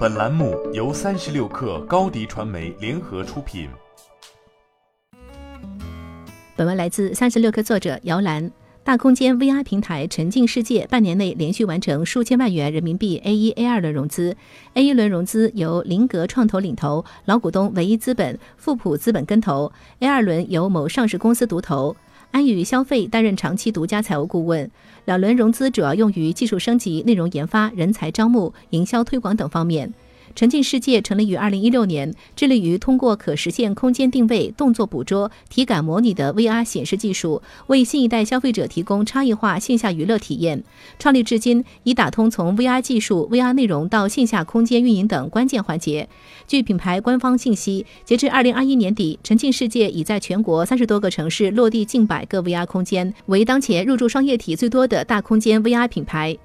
本栏目由三十六氪高低传媒联合出品。本文来自三十六氪作者姚兰。大空间 VR 平台沉浸世界半年内连续完成数千万元人民币 A 一 A 二轮融资。A 一轮融资由林格创投领投，老股东唯一资本、富普资本跟投；A 二轮由某上市公司独投。安宇消费担任长期独家财务顾问，两轮融资主要用于技术升级、内容研发、人才招募、营销推广等方面。沉浸世界成立于二零一六年，致力于通过可实现空间定位、动作捕捉、体感模拟的 VR 显示技术，为新一代消费者提供差异化线下娱乐体验。创立至今，已打通从 VR 技术、VR 内容到线下空间运营等关键环节。据品牌官方信息，截至二零二一年底，沉浸世界已在全国三十多个城市落地近百个 VR 空间，为当前入驻商业体最多的大空间 VR 品牌。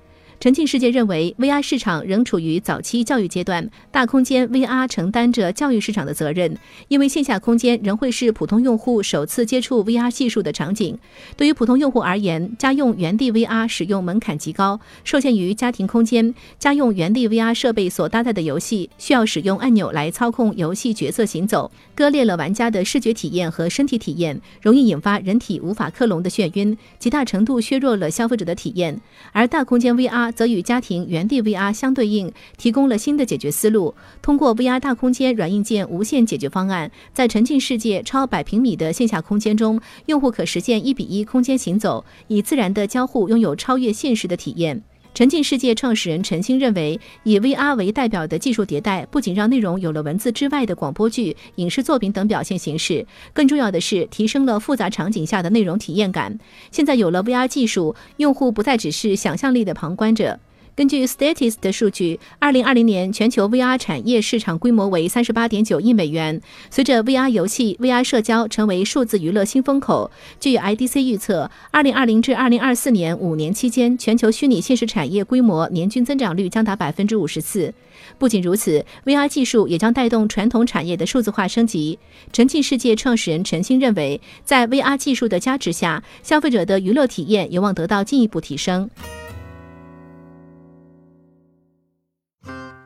沉浸世界认为，VR 市场仍处于早期教育阶段，大空间 VR 承担着教育市场的责任，因为线下空间仍会是普通用户首次接触 VR 技术的场景。对于普通用户而言，家用原地 VR 使用门槛极高，受限于家庭空间，家用原地 VR 设备所搭载的游戏需要使用按钮来操控游戏角色行走，割裂了玩家的视觉体验和身体体验，容易引发人体无法克隆的眩晕，极大程度削弱了消费者的体验。而大空间 VR 则与家庭原地 VR 相对应，提供了新的解决思路。通过 VR 大空间软硬件无线解决方案，在沉浸世界超百平米的线下空间中，用户可实现一比一空间行走，以自然的交互拥有超越现实的体验。沉浸世界创始人陈星认为，以 VR 为代表的技术迭代，不仅让内容有了文字之外的广播剧、影视作品等表现形式，更重要的是提升了复杂场景下的内容体验感。现在有了 VR 技术，用户不再只是想象力的旁观者。根据 Statist 的数据，二零二零年全球 VR 产业市场规模为三十八点九亿美元。随着 VR 游戏、VR 社交成为数字娱乐新风口，据 IDC 预测，二零二零至二零二四年五年期间，全球虚拟现实产业规模年均增长率将达百分之五十四。不仅如此，VR 技术也将带动传统产业的数字化升级。沉浸世界创始人陈星认为，在 VR 技术的加持下，消费者的娱乐体验有望得到进一步提升。